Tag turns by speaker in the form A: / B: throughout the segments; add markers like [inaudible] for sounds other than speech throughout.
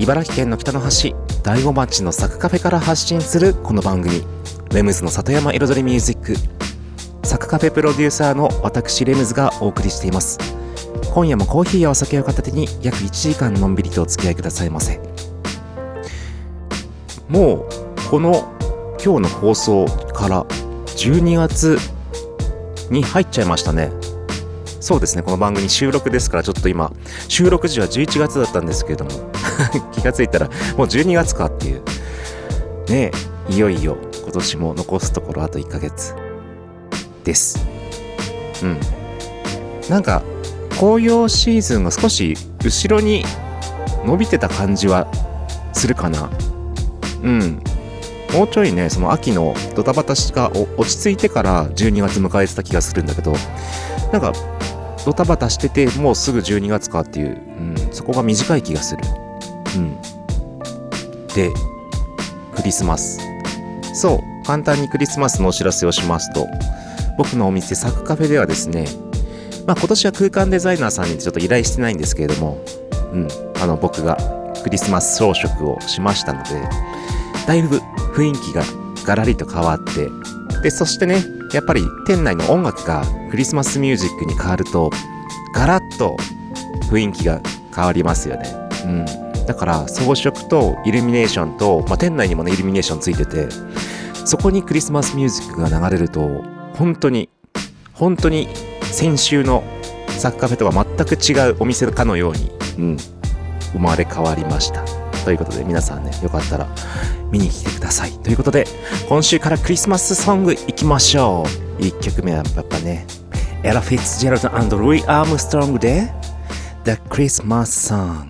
A: 茨城県の北の端大子町のサクカフェから発信するこの番組。レムズの里山彩りミュージック。サクカフェプロデューサーの私レムズがお送りしています。今夜もコーヒーやお酒を片手に約1時間のんびりとお付き合いくださいませ。もうこの今日の放送から12月に入っちゃいましたね。そうですね、この番組収録ですから、ちょっと今、収録時は11月だったんですけれども、[laughs] 気がついたらもう12月かっていう。ねえ、いよいよ今年も残すところあと1ヶ月です。うん。なんか、紅葉シーズンが少し後ろに伸びてた感じはするかな。うん。もうちょいね、その秋のドタバタしが落ち着いてから12月迎えてた気がするんだけど、なんかドタバタしててもうすぐ12月かっていう、うん、そこが短い気がする。うん。で、クリスマス。そう、簡単にクリスマスのお知らせをしますと、僕のお店サクカフェではですね、まあ今年は空間デザイナーさんにちょっと依頼してないんですけれども、うん、あの僕がクリスマス装飾をしましたので、だいぶ雰囲気がガラリと変わって、で、そしてね、やっぱり店内の音楽がクリスマスミュージックに変わるとガラッと雰囲気が変わりますよね。うん。だから装飾とイルミネーションと、まあ、店内にもねイルミネーションついててそこにクリスマスミュージックが流れると本当に本当に先週のサッカーフェとは全く違うお店かのように、うん、生まれ変わりました。ということで皆さんねよかったら見に来てください。ということで今週からクリスマスソングいきましょう。1曲目はやっぱねエラ・フィッツジェラルドルイ・アームストロングで The Christmas Song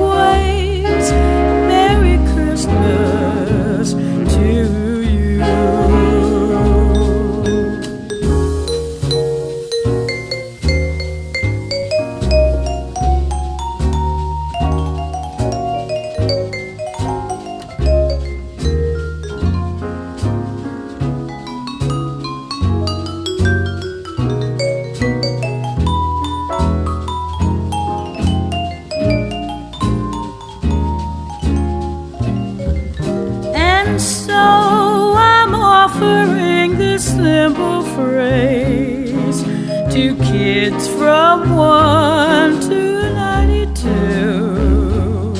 B: to kids from 1 to 92.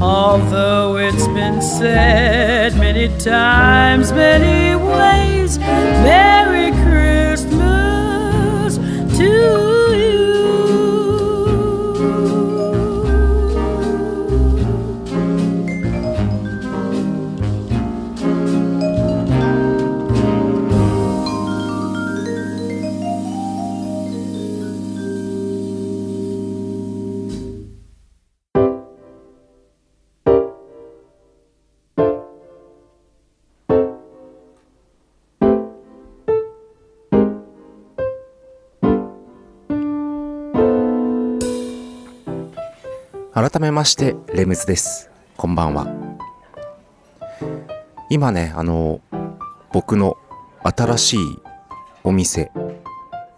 B: Although it's been said many times, many ways,
A: 改めましてレムズです。こんばんは。今ねあの僕の新しいお店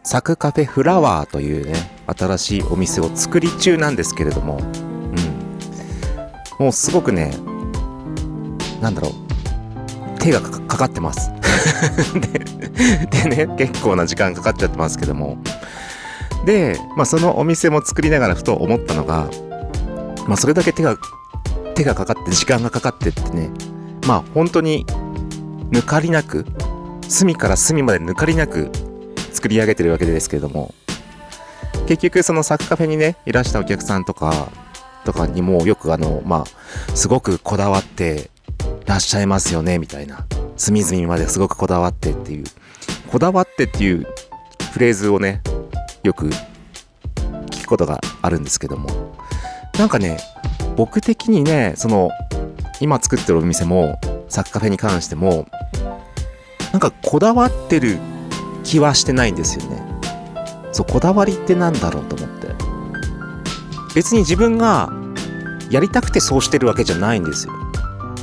A: サクカフェフラワーというね新しいお店を作り中なんですけれどもうん。もうすごくねなんだろう手がかかってます。[laughs] ででね結構な時間かかっちゃってますけども。で、まあ、そのお店も作りながらふと思ったのがまあそれだけ手が、手がかかって時間がかかってってね、まあ本当に抜かりなく、隅から隅まで抜かりなく作り上げてるわけですけれども、結局そのサクカフェにね、いらしたお客さんとか、とかにもよくあの、まあ、すごくこだわってらっしゃいますよね、みたいな。隅々まですごくこだわってっていう、こだわってっていうフレーズをね、よく聞くことがあるんですけども、なんかね、僕的にね、その、今作ってるお店も、サッカフェに関しても、なんかこだわってる気はしてないんですよね。そう、こだわりってなんだろうと思って。別に自分がやりたくてそうしてるわけじゃないんですよ。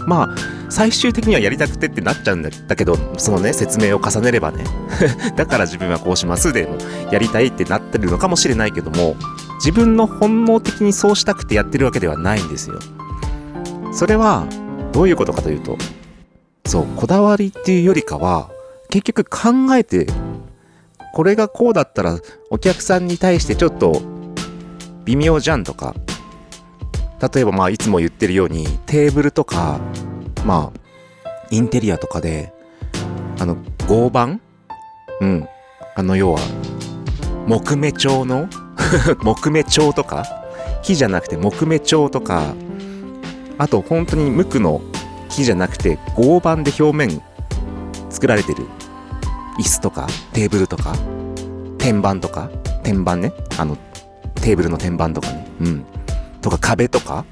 A: まあ、最終的にはやりたくてってなっちゃうんだけど、そのね、説明を重ねればね。[laughs] だから自分はこうしますでも、やりたいってなってるのかもしれないけども、自分の本能的にそうしたくてやってるわけではないんですよ。それはどういうことかというと、そう、こだわりっていうよりかは、結局考えて、これがこうだったらお客さんに対してちょっと微妙じゃんとか、例えばまあいつも言ってるようにテーブルとか、まあ、インテリアとかで、あの、合板？うん。あの要は、木目調の [laughs] 木目調とか木じゃなくて木目調とかあと本当に無垢の木じゃなくて合板で表面作られてる椅子とかテーブルとか天板とか天板ねあのテーブルの天板とかねうん。とか壁とか。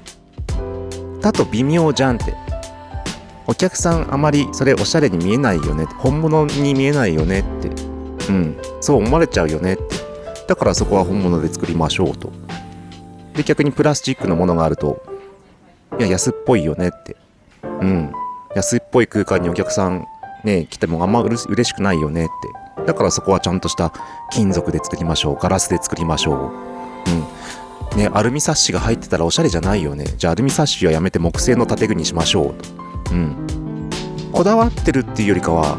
A: だと微妙じゃんって。お客さんあまりそれおしゃれに見えないよね。本物に見えないよねって。うん。そう思われちゃうよねって。だからそこは本物で作りましょうと。で、逆にプラスチックのものがあると、いや、安っぽいよねって。うん。安っぽい空間にお客さんね、来てもあんまうれ嬉しくないよねって。だからそこはちゃんとした金属で作りましょう。ガラスで作りましょう。うん。ね、アルミサッシが入ってたらおしゃれじゃないよね。じゃあアルミサッシはやめて木製の建具にしましょうと。うん。こだわってるっていうよりかは、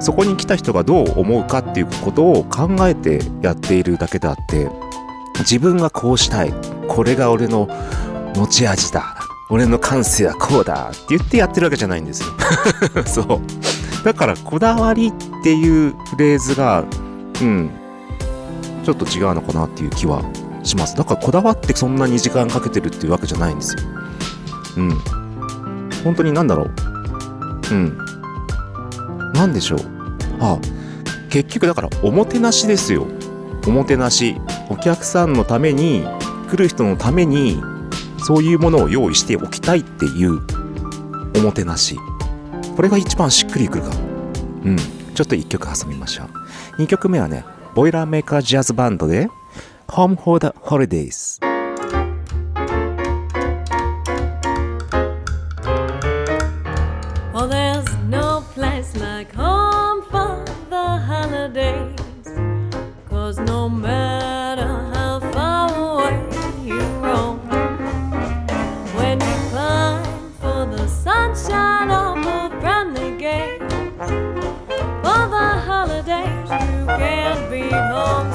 A: そこに来た人がどう思うかっていうことを考えてやっているだけであって自分がこうしたいこれが俺の持ち味だ俺の感性はこうだって言ってやってるわけじゃないんですよ。[laughs] そう。だからこだわりっていうフレーズがうんちょっと違うのかなっていう気はします。だからこだわってそんなに時間かけてるっていうわけじゃないんですよ。うん。本当になんだろう。うん。なんでしょう？あ結局だからおもてなしですよ。おもてなしお客さんのために来る人のためにそういうものを用意しておきたいっていうおもてなし。これが一番しっくりくるか。うん。ちょっと1曲挟みましょう。2曲目はねボイラーメーカージャズバンドで Home for the Holidays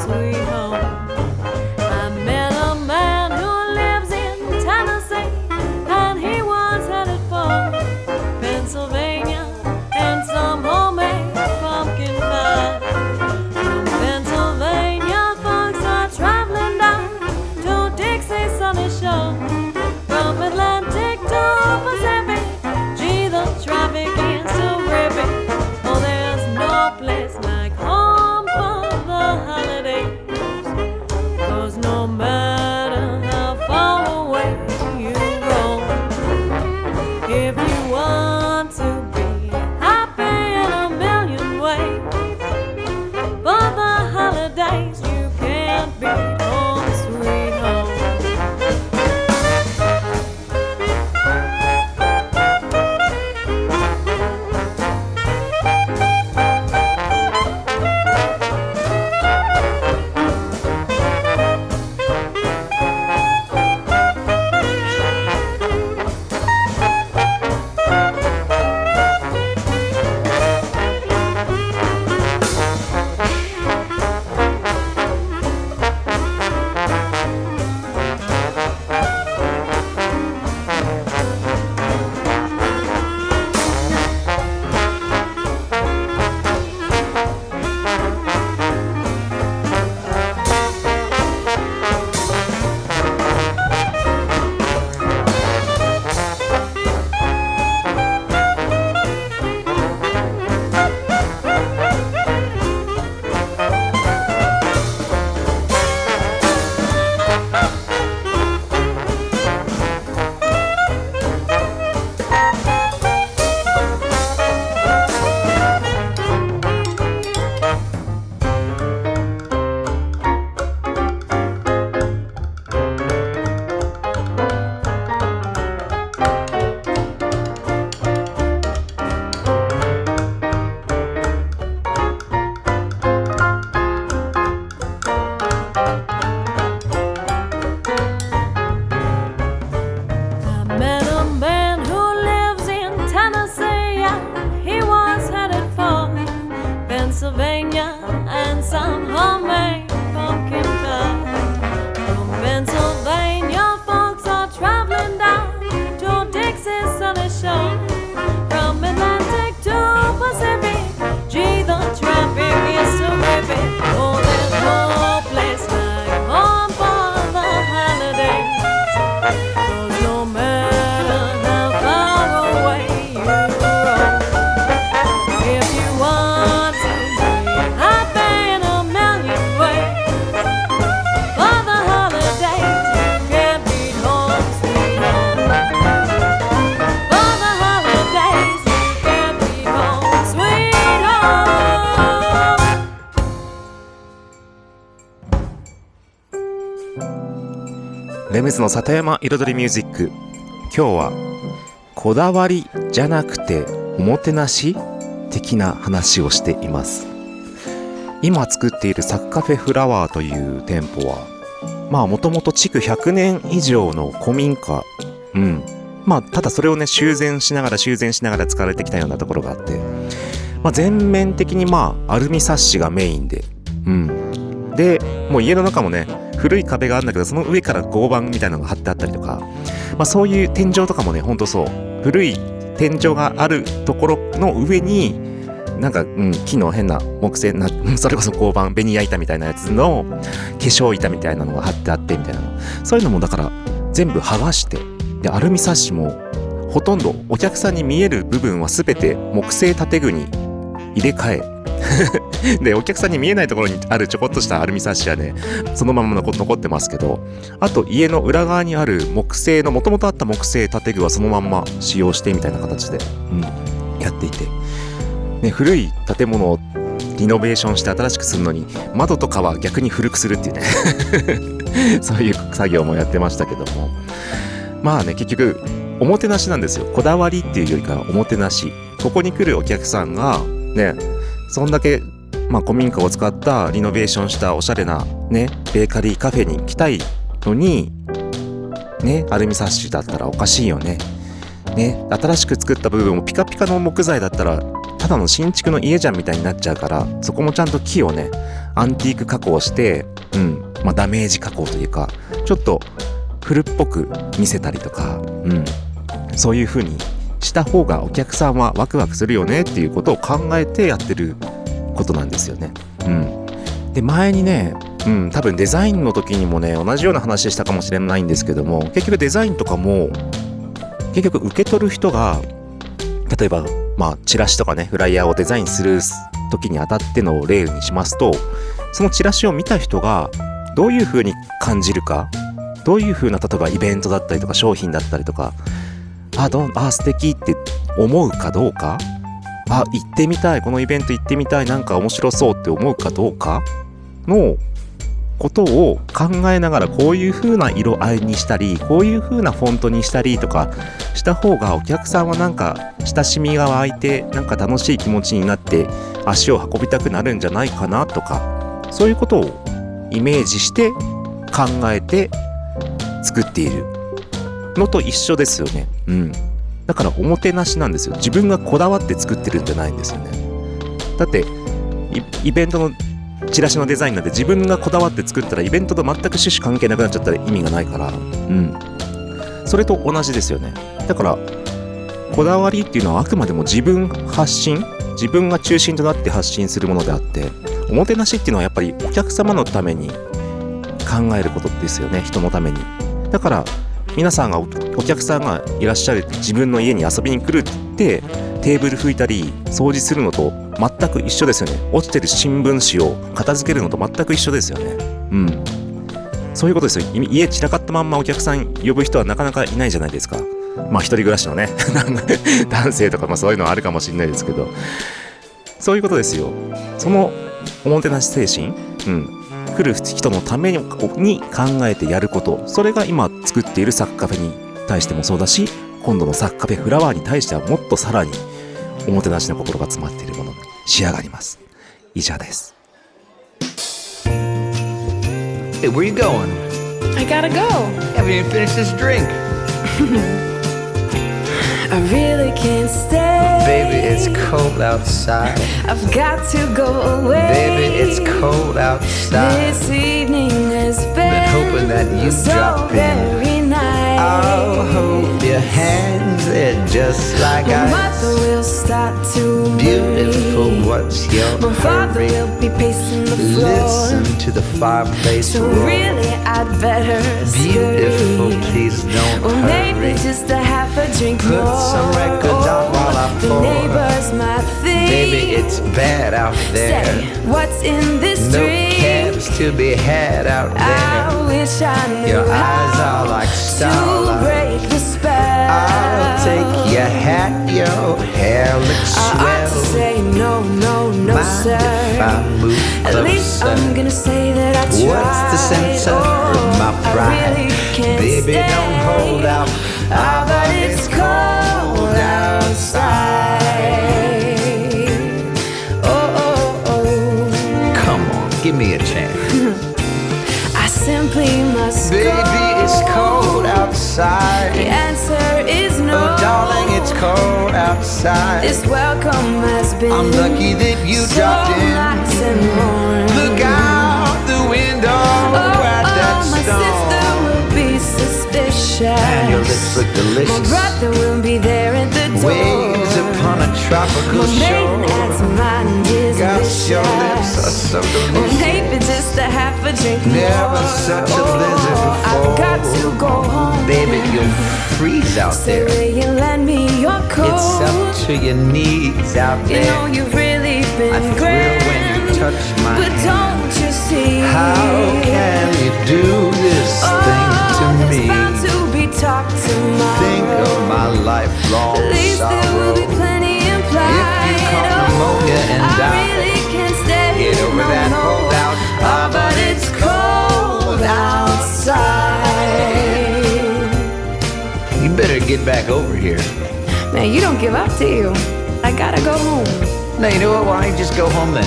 C: sweet.
A: の里山彩りミュージック。今日はこだわりじゃなくておもてなし的な話をしています。今作っているサッカフェフラワーという店舗はまあもともと築100年以上の古民家。うん。まあただそれをね修繕しながら修繕しながら使われてきたようなところがあって。まあ全面的にまあアルミサッシがメインで。うん。でもう家の中もね古い壁があるんだけどその上から合板みたいなのが貼ってあったりとか、まあ、そういう天井とかもねほんとそう。古い天井があるところの上になんか、うん、木の変な木製な [laughs] それこそ合板ベニヤ板みたいなやつの化粧板みたいなのが貼ってあってみたいなそういうのもだから全部剥がしてでアルミサッシもほとんどお客さんに見える部分は全て木製建具に入れ替えでお客さんに見えないところにあるちょこっとしたアルミサッシはねそのまま残ってますけどあと家の裏側にある木製のもともとあった木製建具はそのまんま使用してみたいな形で、うん、やっていて、ね、古い建物をリノベーションして新しくするのに窓とかは逆に古くするっていうね。[laughs] そういう作業もやってましたけども。まあね結局おもてなしなんですよ。こだわりっていうよりかはおもてなし。ここに来るお客さんがねそんだけ、まあ、古民家を使ったリノベーションしたおしゃれなねベーカリーカフェに来たいのにねアルミサッシだったらおかしいよね。ね新しく作った部分もピカピカの木材だったらただの新築の家じゃんみたいになっちゃうからそこもちゃんと木をねアンティーク加工してうんまあダメージ加工というかちょっと古っぽく見せたりとかうんそういう風にした方がお客さんはワクワクするよねっていうことを考えてやってることなんですよね。うん、で前にね、うん、多分デザインの時にもね同じような話したかもしれないんですけども結局デザインとかも結局受け取る人が例えばまあチラシとかねフライヤーをデザインする時にあたっての例にしますとそのチラシを見た人がどういう風に感じるかどういう風な例えばイベントだったりとか商品だったりとかあどんあ素敵って思うかどうか？あ行ってみたい。このイベント行ってみたい。なんか面白そうって思うかどうか？のことを考えながらこういう風な色合いにしたりこういう風なフォントにしたりとかした方がお客さんはなんか親しみが湧いてなんか楽しい気持ちになって足を運びたくなるんじゃないかなとかそういうことをイメージして考えて作っている。のと一緒ですよね。うん。だからおもてなしなんですよ。自分がこだわって作ってるんじゃないんですよね。だって、イベントのチラシのデザインなんて自分がこだわって作ったらイベントと全く趣旨関係なくなっちゃったら意味がないから、うん。それと同じですよね。だから、こだわりっていうのはあくまでも自分発信自分が中心となって発信するものであって、おもてなしっていうのはやっぱりお客様のために考えることですよね。人のために。だから、皆さんがお客さんがいらっしゃる自分の家に遊びに来るってテーブル拭いたり掃除するのと全く一緒ですよね。落ちてる新聞紙を片付けるのと全く一緒ですよね。うん。そういうことですよ。家散らかったまんまお客さん呼ぶ人はなかなかいないじゃないですか。まあ一人暮らしのね [laughs] 男性とかまあそういうのはあるかもしれないですけど。そういうことですよ。そのおもてなし精神？うん。来る人のためにに考えてやることそれが今作っているサッカフェに対してもそうだし今度のサッカフェフラワーに対してはもっとさらにおもてなしの心が詰まっているものに仕上がります以上です
D: Hey, where you going?
B: I gotta go.
D: Haven't even finished this drink. [laughs]
C: I really can't stay.
D: Baby, it's cold outside.
C: I've got to go away.
D: Baby, it's cold outside.
C: This evening has been,
D: Been hoping that you'd
C: so
D: drop in. I'll hold your hands, they're just like
C: My
D: ice.
C: mother will start to
D: Beautiful,
C: worry.
D: what's your
C: My father will be pacing the floor.
D: Listen to the fireplace
C: So
D: roar.
C: really, I'd better
D: Beautiful,
C: scurry.
D: please don't maybe
E: just a half a drink
D: Put
E: more.
D: some records on while I
E: The
D: pour.
E: neighbor's my thing.
D: Baby, it's bad out there.
E: Say, what's in this
D: No
E: drink?
D: Cabs to be had out
E: I
D: there.
E: wish I knew
D: Your eyes are like
E: to
D: starlight.
E: break the spell.
D: I'll take your hat, your hair looks
E: I ought to say no, no, no,
D: Mind
E: sir.
D: if I move
E: At least? I'm gonna say that I tried.
D: What's the sense of
E: oh,
D: my
E: I
D: pride?
E: really can't
D: Baby,
E: stay.
D: don't hold out.
E: Ah, outside. This welcome has been
D: I'm lucky that you
E: so
D: dropped in.
E: nice and warm.
D: Look out the window
E: Oh,
D: at that
E: oh, my sister will be suspicious.
D: And your lips look
E: My brother will be there at the door.
D: Waves upon a tropical
E: My
D: shore.
E: aunt's mind is
D: Gosh, your lips are so delicious.
E: maybe just a half a drink
D: Never
E: more.
D: such a blizzard
E: Oh,
D: before.
E: I've got to go home.
D: Baby, you'll freeze out there.
E: will you lend me your coat?
D: It's up to your knees out there.
E: You know you've really been
D: I thrill
E: grand.
D: when you touch my
E: But
D: hand.
E: don't you see?
D: How can you do this oh, thing
E: Oh,
D: to
E: there's
D: me?
E: bound to be talk tomorrow.
D: Think of my lifelong
E: At least there will be
D: sorrow.
E: plenty implied.
D: If you caught pneumonia and
E: I
D: over that holdout.
E: Oh, ah, but it's cold outside.
D: You better get back over here.
E: Man, you don't give up, do you? I gotta go home.
D: No, you know what? Why don't you just go home then?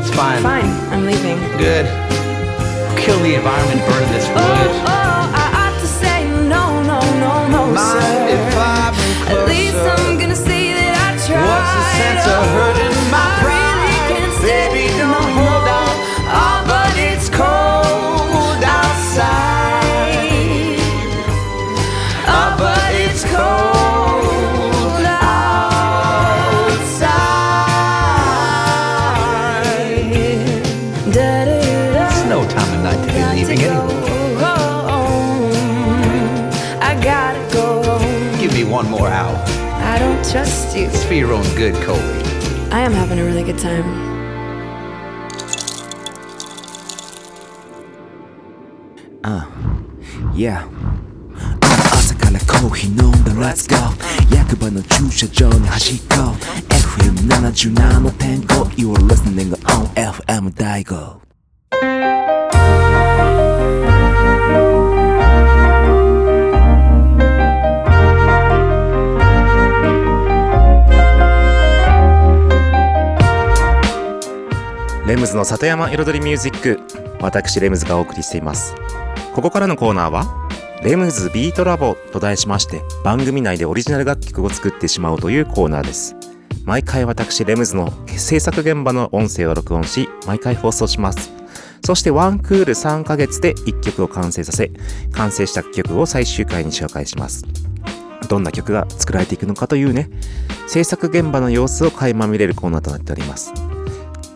D: It's fine.
E: Fine, I'm leaving.
D: Good. Kill the environment, burning this
E: Oh,
D: wood.
E: oh, I ought to say no, no, no, no,
D: Mind
E: sir.
D: if I move
E: At least? I'm gonna say that I tried.
D: What's the sense of hurting don't
E: trust you.
D: It's for your own good, Colby.
E: I am having a really good time.
F: Yeah 朝からコーヒー飲んだ Let's go 役場の駐車場に走っこう FM77.5 You are listening on FM 大悟
A: レムズの里山彩りミュージック。私レムズがお送りしています。ここからのコーナーはレムズビートラボと題しまして番組内でオリジナル楽曲を作ってしまうというコーナーです。毎回私レムズの制作現場の音声を録音し毎回放送します。そしてワンクール3ヶ月で1曲を完成させ完成した曲を最終回に紹介します。どんな曲が作られていくのかというね制作現場の様子を垣間見れるコーナーとなっております。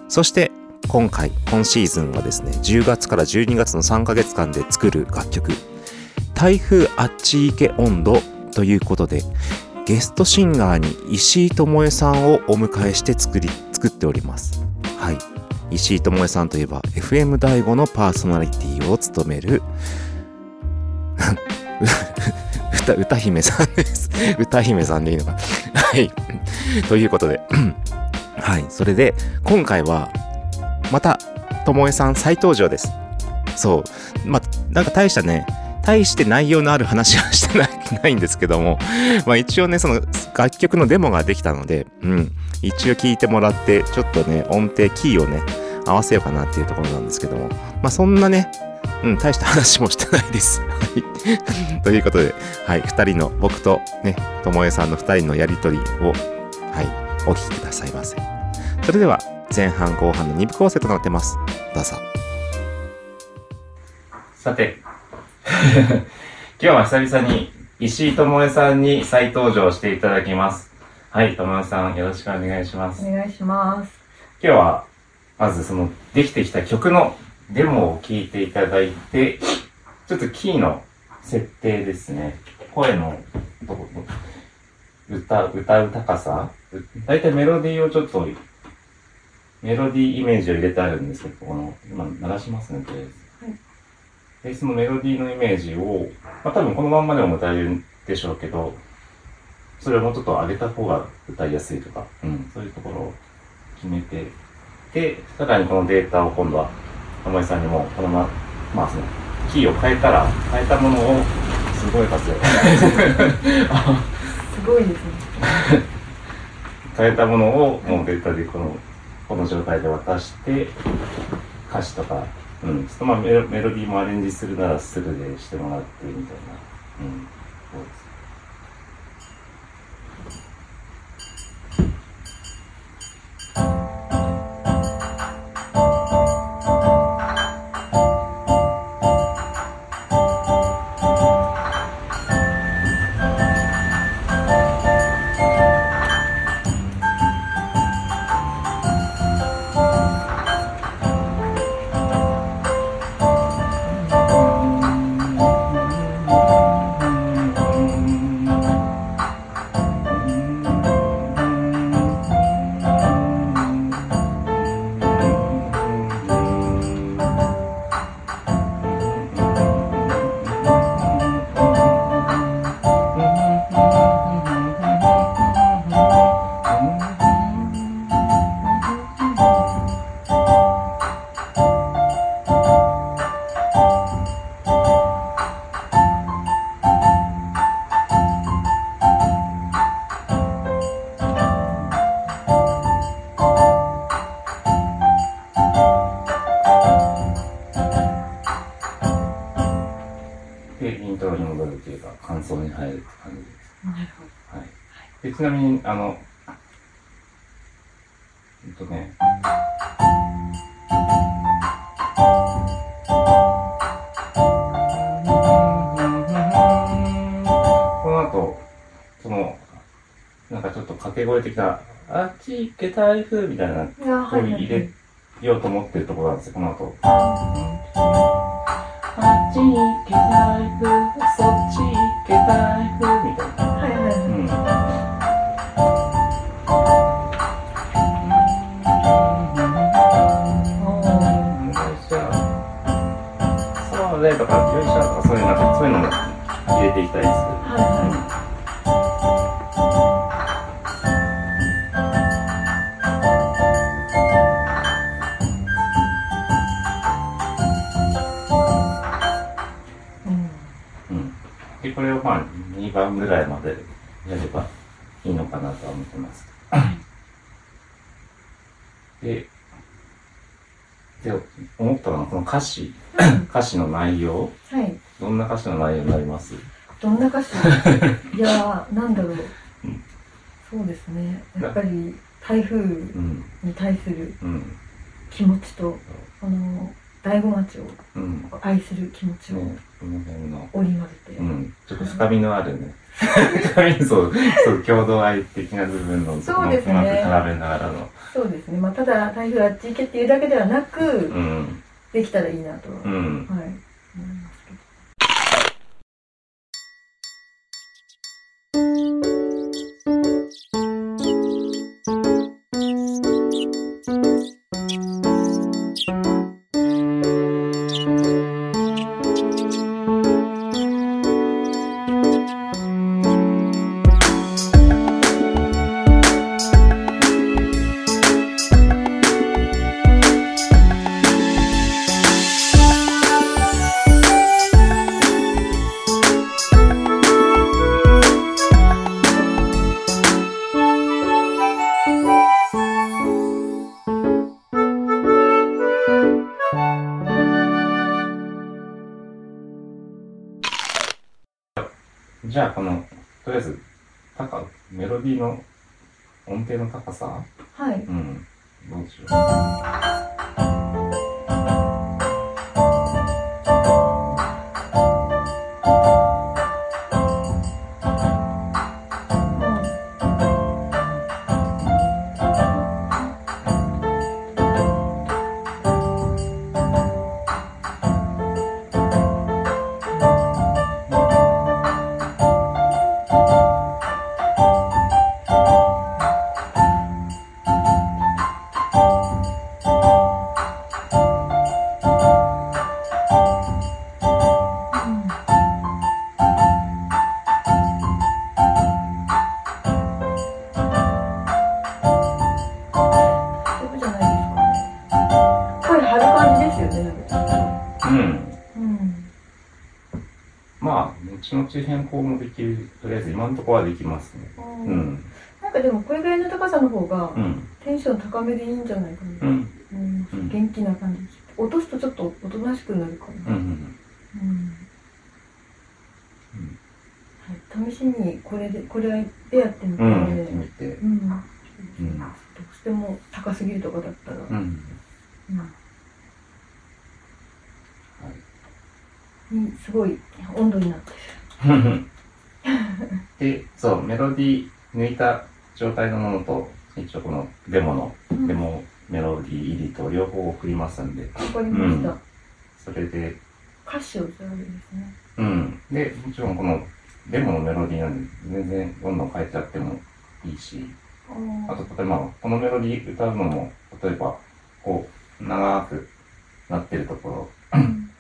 A: そして今回今シーズンはですね10月から12月の3ヶ月間で作る楽曲「台風あっち行け温度」ということでゲストシンガーに石井智恵さんをお迎えして作り作っております。はい。石井智恵さんといえば FM 第5のパーソナリティを務める [laughs] 歌歌姫さんです。歌姫さんでいいのか。はい。ということで。はい。それで今回はまた、ともえさん再登場です。そう。まあ、なんか大したね、大して内容のある話はしてないないんですけども、まあ一応ね、その楽曲のデモができたので、うん。一応聞いてもらって、ちょっとね、音程、キーをね、合わせようかなっていうところなんですけども、まあそんなね、うん、大した話もしてないです。はい。[laughs] ということで、はい、二人の、僕とね、ともえさんの二人のやりとりを、はい、お聞きくださいませ。それでは、前半後半の2部構成となってます。どうぞ。さて、[laughs] 今日は久々に石井智恵さんに再登場していただきます。はい、智恵さんよろしくお願いします。
G: お願いします。
A: 今日は、まずその、できてきた曲のデモを聴いていただいて、ちょっとキーの設定ですね。声の歌歌う高さ？う大体メロディーをちょっとメロディーイメージを入れてあるんですけどこの今鳴らしますねとりあえず、でそのメロディーのイメージを、まあ、多分このまんまでも歌えるでしょうけどそれをもうちょっと上げた方が歌いやすいとか、うん、そういうところを決めてでさらにこのデータを今度は玉井さんにもこのままあそのキーを変えたら変えたものをすごい活用。[laughs]
C: すごいですね。[laughs]
A: 変えたものをもうデータでこのこの状態で渡して歌詞とか、うん、ちょっとまあメロメロディーもアレンジするならするでしてもらってみたいな、うん、ちなみに、あの、えっとね、この後、その、なんかちょっと掛け声的な、あっち行け台風みたいな、
C: ほど。あ
A: こう入れようと思ってるところなんですよ、この後。これをまあ、2番ぐらいまでやればいいのかなとは思ってます。で、で、思ったのは、この歌詞、[laughs] 歌詞の内容、
C: はい。
A: どんな歌詞の内容になります？
C: どんな歌詞？[laughs] いやー、なんだろう。そうですね。やっぱり台風
A: うん、
C: に対する
A: うん、
C: 気持ちと、この大子町を
A: うん。
C: 愛する気持ちを
A: ね、この辺の、
C: 織り交ぜて、
A: うん、ちょっと深みのあるね、深 [laughs] みそう、そう、郷土愛的な部分の、
C: そうですね。
A: うまく絡めながらの、
C: そうですね。まあ、ただ台風あっち行けっていうだけではなく、
A: うん、
C: できたらいいなと。は、はい、
A: うん。ゃあ、この、とりあえず、高、メロディーの音程の高さ、
C: はい。
A: うん、どうでしょう？変更もできる、とりあえず今のところはできますね。うん。
C: なんかでもこれぐらいの高さの方が
A: うん。
C: テンション高めでいいんじゃないかな、
A: うん。
C: うん
A: うん
C: 元気な感じ落とすとちょっとおとなしくなるかな、
A: うん。うん。
C: うんはい、試しにこれでこれでやってみて、
A: う。
C: うんん
A: やってみて。
C: うん
A: うん。
C: どうしても高すぎるとかだったら、
A: うん。
C: うんにすごい温度になってる
A: で、そう、メロディー抜いた状態のものと、一応このデモの、
C: うん。
A: デモメロディー入りと両方送りますんで、
C: わかりました、
A: うん。それで、
C: 歌詞をじゃあるんですね。
A: うん。で、もちろんこのデモのメロディーなんで、全然どんどん変えちゃってもいいし、あと、例えば、このメロディー歌うのも、例えば、こう、長くなってるところ、
C: うん。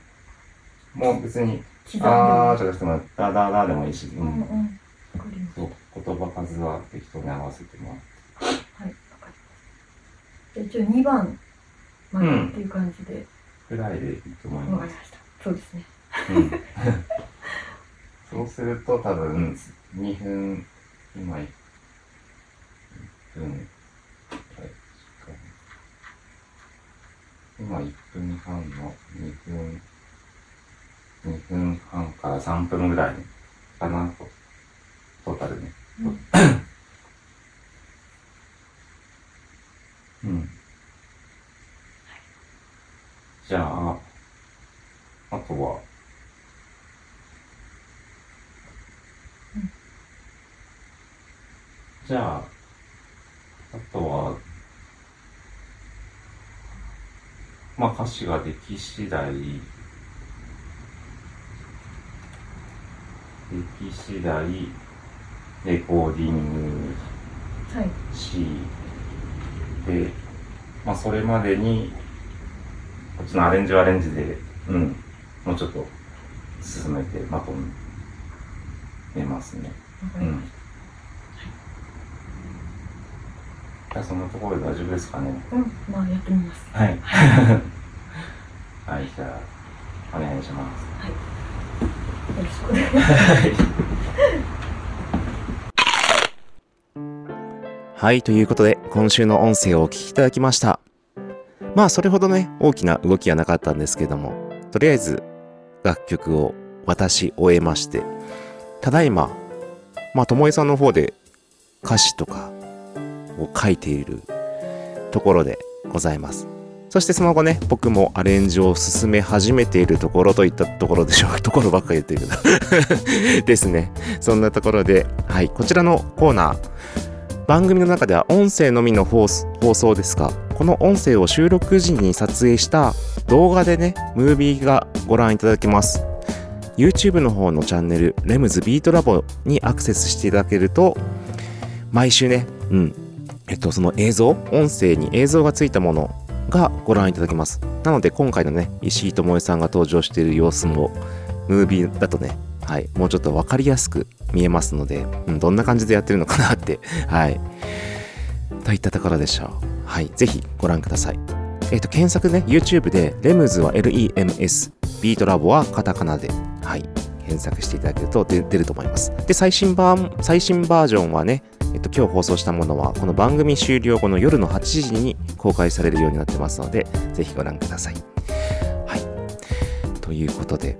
A: もう別に、あーじゃなくても、ダダダでもいいし、う
C: うんうん
A: ん。
C: わかりました。
A: そう、言葉数は適当に合わせてもらって。
C: はい、わかりました。じゃあ一応2番までっていう感じで、
A: ぐらいでいいと思いま
C: わかりました。そうですね。
A: す。うん。そうすると多分、2分、今1分、はい今1分半の2分、2分半から3分ぐらいかなと、トータルね。うん。じゃあ、あとは、じゃあ、あとは、まあ歌詞ができ次第、でき次第、レコーディング
C: はい。
A: して、まあそれまでに、こっちのアレンジはアレンジで、うん、もうちょっと進めてまとめますね。うん。じゃあそんなところで大丈夫ですかね。
C: た。うん、まあやってみます。
A: はい。はい、じゃあ、お願いします。
C: よろしくお願いします。
A: はい、ということで、今週の音声をお聞きいただきました。まあ、それほどね、大きな動きはなかったんですけども、とりあえず、楽曲を渡し終えまして、ただいま、まあ、ともえさんの方で歌詞とかを書いているところでございます。そしてその後ね、僕もアレンジを進め始めているところといったところでしょう。[laughs] ところばっかり言ってるけど。[laughs] ですね。そんなところで、はい、こちらのコーナー、番組の中では音声のみの放送放送ですが、この音声を収録時に撮影した動画でね、ムービーがご覧いただけます。YouTube の方のチャンネル、レムズビートラボにアクセスしていただけると、毎週ね、うん、えっと、その映像、音声に映像がついたものがご覧いただけます。なので、今回のね、石井智恵さんが登場している様子も、ムービーだとね、はい、もうちょっとわかりやすく見えますので、うん、どんな感じでやってるのかなって、[laughs] はい。といったところでしょう。はい、ぜひご覧ください。えっ、と、検索ね、YouTube で、レムズは LEMS、ビートラボはカタカナで、はい、検索していただけると出出ると思います。で、最新版、最新バージョンはね、えっと、今日放送したものは、この番組終了後の夜の8時に公開されるようになってますので、ぜひご覧ください。はい。ということで、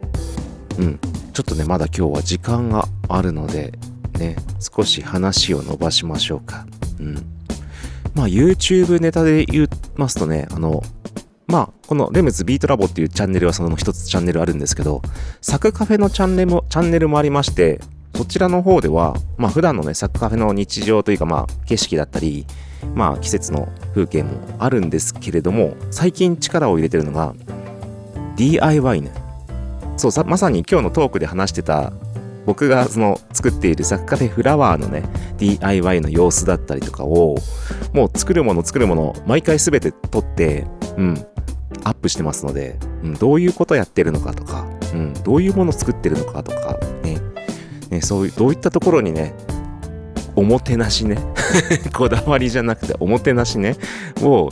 A: うん、ちょっとね、まだ今日は時間があるので、ね、少し話を伸ばしましょうか。うん。まあ、YouTube ネタで言いますとね、あの、まあ、このレムズビートラボっていうチャンネルはその一つチャンネルあるんですけど、サクカフェのチャンネルも、チャンネルもありまして、そちらの方では、まあ普段のね、サクカフェの日常というか、まあ景色だったり、まあ季節の風景もあるんですけれども、最近力を入れてるのが、DIY ね。そうさ、まさに今日のトークで話してた、僕がその作っているサクカフラワーのね、DIY の様子だったりとかを、もう作るもの作るもの、毎回すべて撮って、うん、アップしてますので、うん、どういうことやってるのかとか、うん、どういうもの作ってるのかとか、ね、ね、そういう、どういったところにね、おもてなしね、[laughs] こだわりじゃなくておもてなしね、を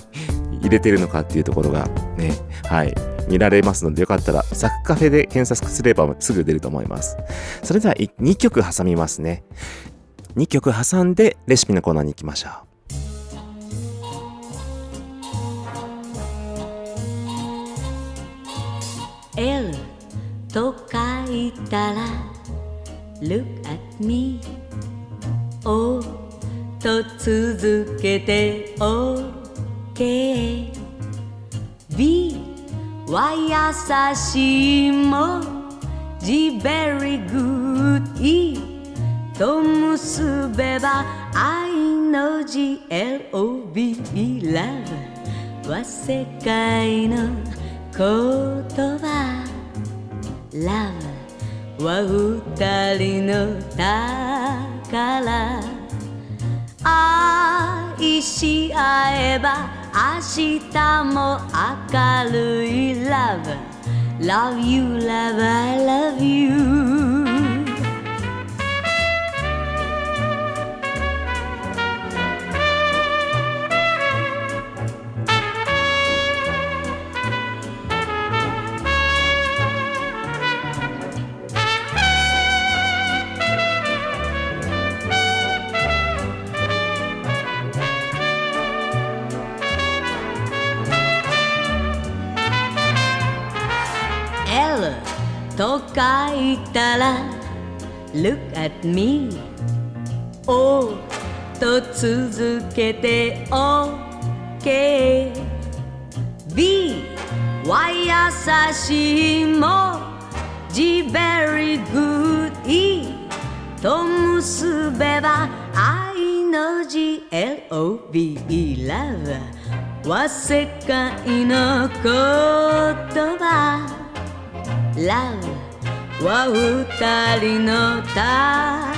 A: 入れてるのかっていうところがね、はい、見られますのでよかったらサクカフェで検索すればすぐ出ると思います。それでは2曲挟みますね。2曲挟んでレシピのコーナーに行きましょう。
H: L と書いたら Look at me O と続けて OK B は優しい文字 Very good E と結べば愛の字 LOVE Love は世界の言葉。Love は二人の宝。愛し合えば明日も明るい。Love. Love you, love, I love you 書いたら Look at me O と続けて OK B は優しい文字 Very good E と結べば愛の字 LOVE Love は世界の言葉 Love は二人の宝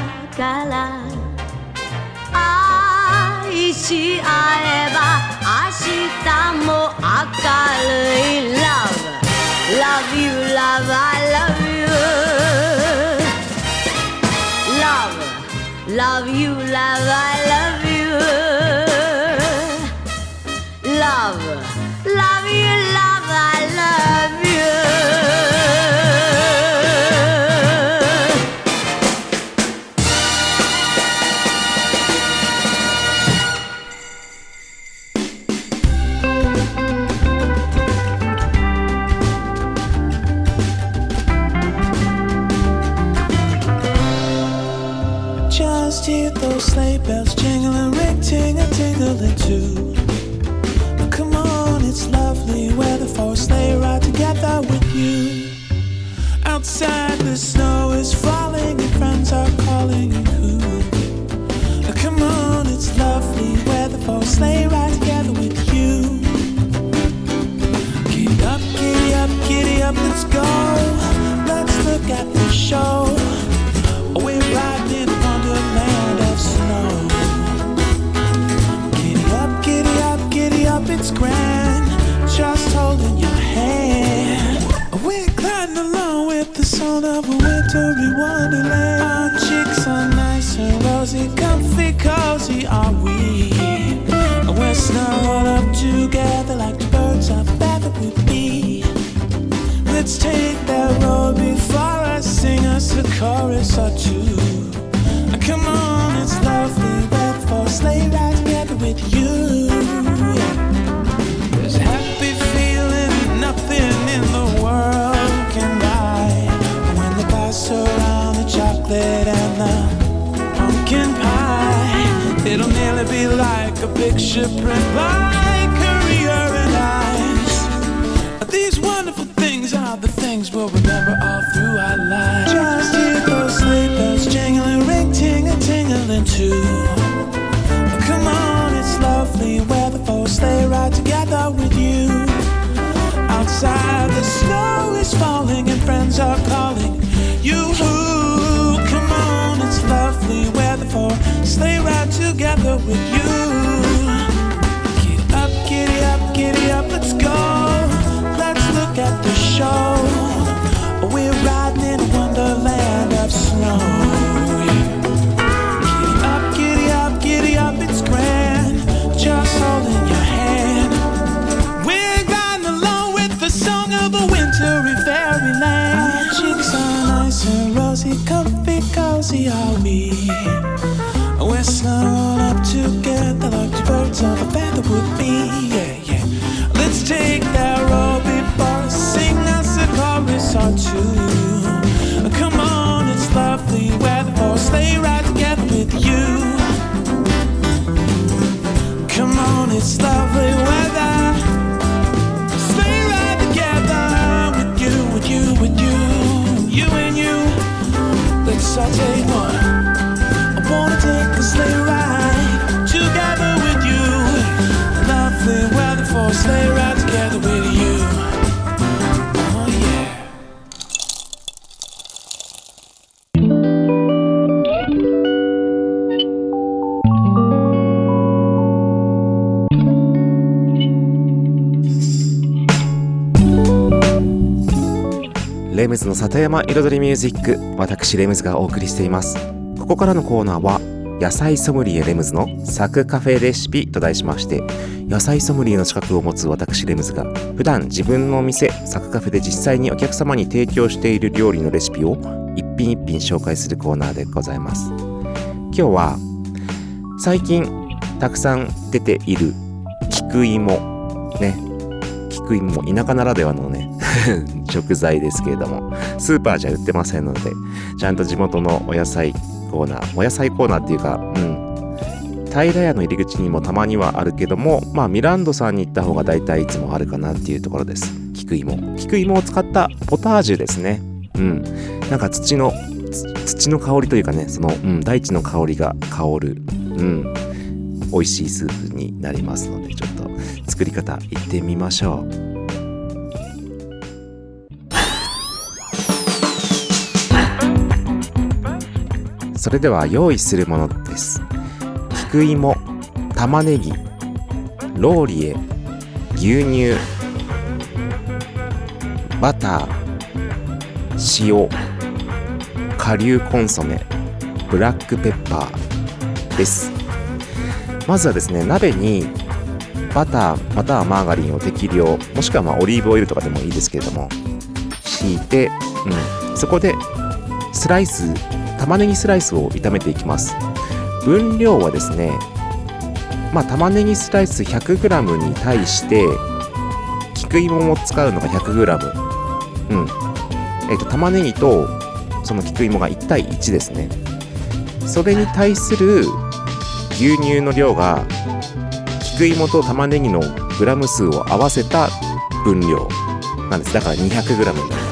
H: 愛し合えば明日も明るい Love Love you, love, I love you Love, love you, love, I love you Love, love you, love,
I: those sleigh bells jingling, ring ting a tingling too. Oh, come on, it's lovely weather for a sleigh ride together with you. Outside the snow is falling and friends are calling you. Oh, come on, it's lovely weather for a sleigh ride together with you. Giddy up, giddy up, giddy up, let's go. Let's look at the show. Big shipwreck by Korea and ice. These wonderful things are the things we'll remember all through our lives. Just hear those sleigh bells jingling, ring ting a tingling too. Come on, it's lovely weather for a sleigh ride together with you. Outside the snow is falling and friends are calling you. Come on, it's lovely weather for sleigh ride together with you giddy up, let's go. Let's look at the show. We're riding in a wonderland of snow. Giddy up, giddy up, giddy up, it's grand. Just holding your hand. We're along with the song of a wintry fairyland. And rosy,
A: comfy, cozy, we? の里山彩りミュージック私レムズがお送りしています。ここからのコーナーは野菜ソムリエレムズのサクカフェレシピと題しまして野菜ソムリエの資格を持つ私レムズが普段自分のお店サクカフェで実際にお客様に提供している料理のレシピを一品一品紹介するコーナーでございます。今日は最近たくさん出ている菊芋ね菊芋田舎ならではのね [laughs] 食材ですけれどもスーパーじゃ売ってませんのでちゃんと地元のお野菜コーナーお野菜コーナーっていうかうん。平屋の入り口にもたまにはあるけどもまあミランドさんに行った方が大体いつもあるかなっていうところです。菊芋。菊芋を使ったポタージュですね。うん。なんか土の土の香りというかねその、うん、大地の香りが香るうん。美味しいスープになりますのでちょっと作り方いってみましょう。それでは用意するものです。菊芋玉ねぎローリエ牛乳バター塩顆粒コンソメブラックペッパーです。まずはですね鍋にバターまたはマーガリンを適量もしくはまあオリーブオイルとかでもいいですけれども敷いて、うん、そこでスライス玉ねぎスライスを炒めていきます。分量はですねまあ玉ねぎスライス 100g に対して菊芋も使うのが 100g うん。えっ、と玉ねぎとその菊芋が1対1ですね。それに対する牛乳の量が菊芋と玉ねぎのグラム数を合わせた分量なんです。だから 200g になります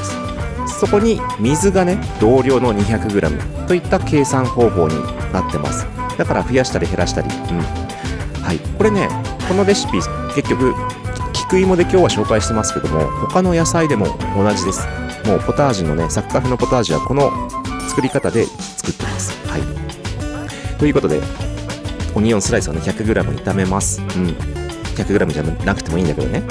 A: そこに水がね同量の 200g といった計算方法になってます。だから増やしたり減らしたり。うん。はい。これねこのレシピ結局菊芋で今日は紹介してますけども他の野菜でも同じです。もうポタージュのねサッカフェのポタージュはこの作り方で作ってます。はい。ということでオニオンスライスをね 100g 炒めます。うん。100g じゃなくてもいいんだけどね。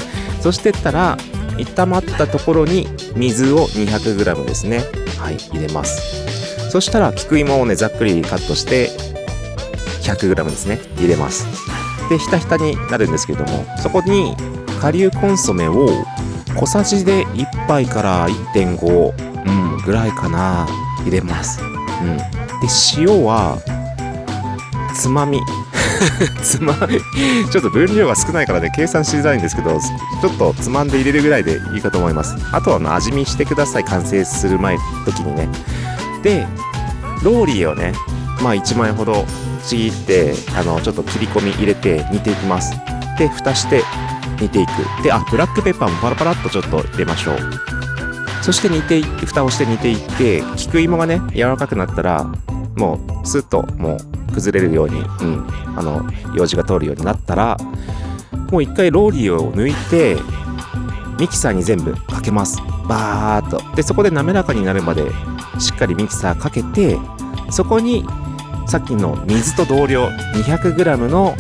A: そしてったら炒まったところに水を 200g ですね。はい入れます。そしたら菊芋をねざっくりカットして 100g ですね。入れます。でひたひたになるんですけどもそこに顆粒コンソメを小さじで1杯から1.5、うん、ぐらいかな。入れます、うん、で塩はつまみ。[laughs] つまちょっと分量が少ないからね計算しづらいんですけどちょっとつまんで入れるぐらいでいいかと思います。あとはの味見してください。完成する前時にね。でローリエをねまあ1枚ほどちぎってあのちょっと切り込み入れて煮ていきます。で蓋して煮ていく。であブラックペッパーもパラパラっとちょっと入れましょう。そして煮ていって蓋をして煮ていって菊芋がね柔らかくなったらもうスッともう崩れるように、うん、あの用事が通るようになったらもう一回ローリエを抜いてミキサーに全部かけます。バーっと。でそこで滑らかになるまでしっかりミキサーかけてそこにさっきの水と同量 200g の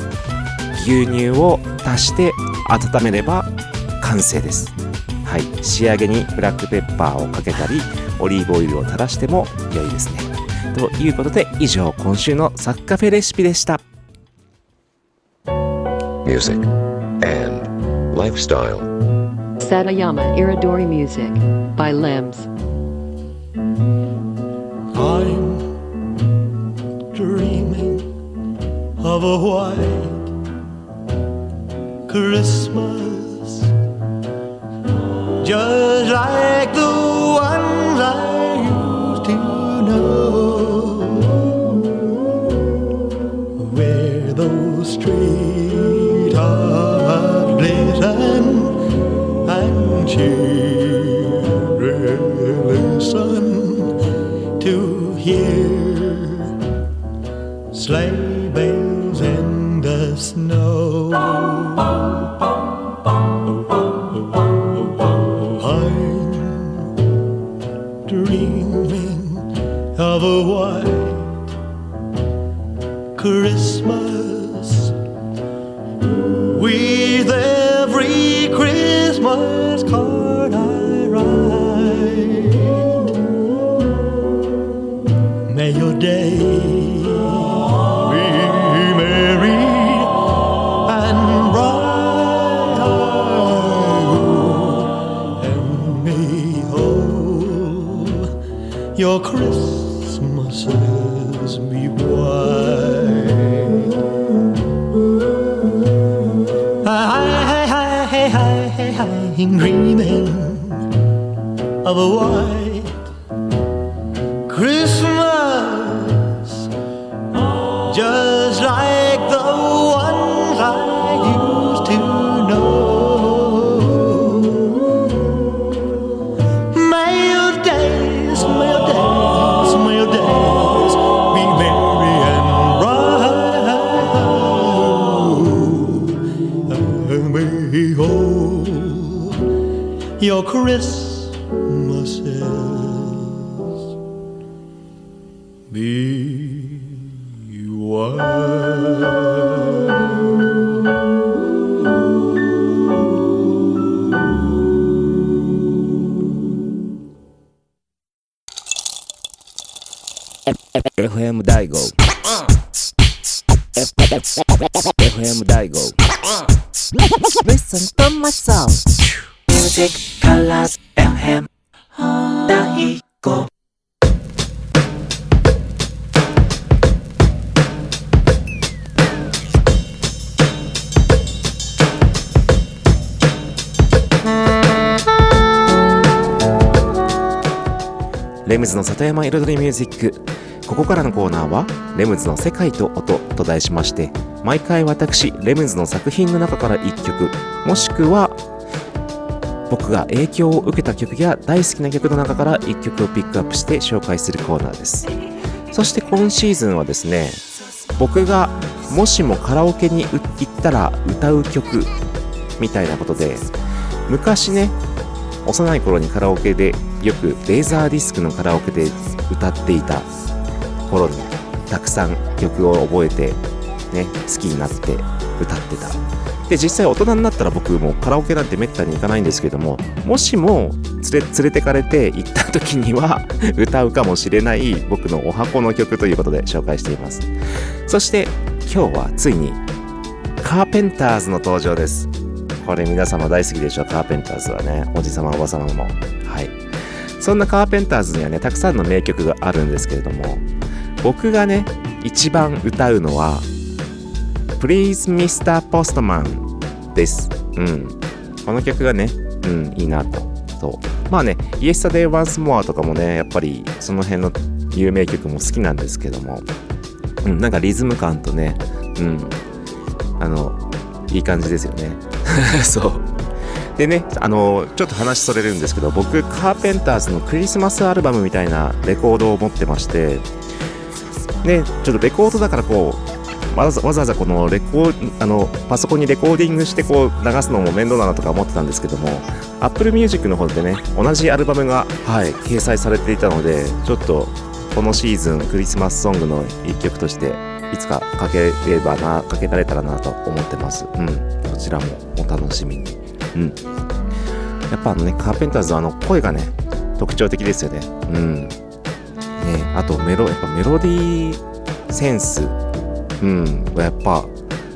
A: 牛乳を足して温めれば完成です。はい。仕上げにブラックペッパーをかけたりオリーブオイルを垂らしても良いですね。ということで以上今週のサッカフェレシピでした「
J: ミュージ
I: ッ
K: ク・アンド・ライフスタイル」「サダヤマ・イラドリ・ミュージック」by Lambs I'm dreaming of a white Christmas just like the ones I your Christmases be white. Hi, hi, hi, hi, hi, hi, I'm dreaming of a white
A: ムズの里山彩りミュージック。ここからのコーナーは「レムズの世界と音」と題しまして毎回私レムズの作品の中から1曲もしくは僕が影響を受けた曲や大好きな曲の中から1曲をピックアップして紹介するコーナーです。そして今シーズンはですね僕がもしもカラオケに行ったら歌う曲みたいなことで昔ね幼い頃にカラオケでよくレーザーディスクのカラオケで歌っていた頃にたくさん曲を覚えてね好きになって歌ってた。で実際大人になったら僕もカラオケなんてめったに行かないんですけどももしも連れ連れてかれて行った時には歌うかもしれない僕のお箱の曲ということで紹介しています。そして今日はついにカーペンターズの登場です。これ皆様大好きでしょカーペンターズはねおじさまおばさまも。はい。そんなカーペンターズにはねたくさんの名曲があるんですけれども僕がね一番歌うのは Please Mr. Postman です。うん。この曲がねうんいいなと。そう。まあね Yesterday Once More とかもねやっぱりその辺の有名曲も好きなんですけどもうんなんかリズム感とねうん。あのいい感じですよね。[laughs] そう。でねあのちょっと話それるんですけど僕カーペンターズのクリスマスアルバムみたいなレコードを持ってましてねちょっとレコードだからこうわざわざこのレコあのパソコンにレコーディングしてこう流すのも面倒だなとか思ってたんですけども Apple Music の方でね同じアルバムが、はい、掲載されていたのでちょっとこのシーズンクリスマスソングの一曲としていつかかければなかけられたらなと思ってます。うんこちらもお楽しみに。うん。やっぱあのねカーペンターズはあの声がね特徴的ですよね。うん。ねあとメロやっぱメロディーセンス。うん。やっぱ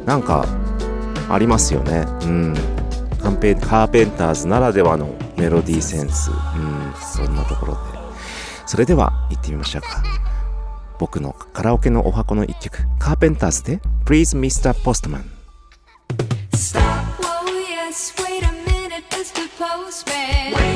A: なんかありますよね。うん。カンペカーペンターズならではのメロディーセンス。うん。そんなところで。それでは行ってみましょうか。僕のカラオケのお箱の一曲カーペンターズで Please Mr. Postman
C: Postman.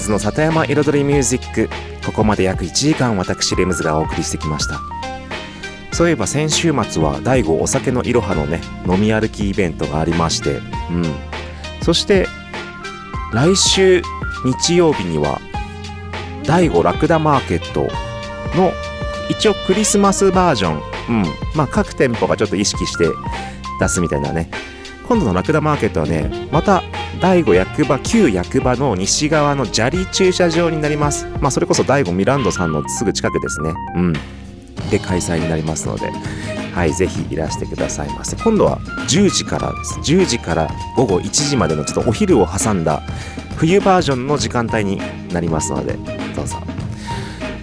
A: ズの里山彩りミュージック。ここまで約1時間私レムズがお送りしてきました。そういえば先週末は第5お酒のいろはのね飲み歩きイベントがありまして。うん。そして来週日曜日には第5ラクダマーケットの一応クリスマスバージョン。うん。まあ各店舗がちょっと意識して出すみたいなね。今度のラクダマーケットはねまた第5役場旧役場の西側の砂利駐車場になります。まあそれこそ第5ミランドさんのすぐ近くですね。うん。で開催になりますので。はいぜひいらしてくださいませ。今度は10時からです。10時から午後1時までのちょっとお昼を挟んだ冬バージョンの時間帯になりますのでどうぞ。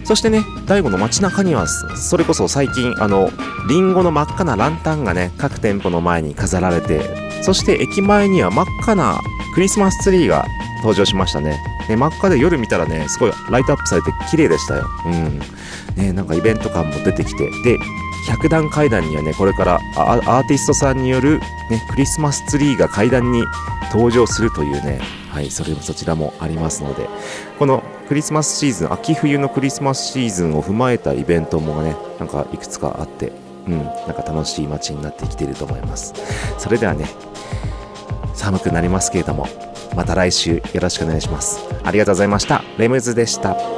A: そしてね、大悟の街中には、それこそ最近、あの、リンゴの真っ赤なランタンがね、各店舗の前に飾られて、そして駅前には真っ赤なクリスマスツリーが登場しましたね。ね真っ赤で夜見たらね、すごいライトアップされて綺麗でしたよ。うん。ね、なんかイベント感も出てきて、で、100段階段にはね、これからアーティストさんによる、ね、クリスマスツリーが階段に登場するというね、はい、それもそちらもありますので、このクリスマスシーズン、秋冬のクリスマスシーズンを踏まえたイベントもね、なんかいくつかあって、うん、なんか楽しい街になってきていると思います。それではね、寒くなりますけれども、また来週よろしくお願いします。ありがとうございました。レムズでした。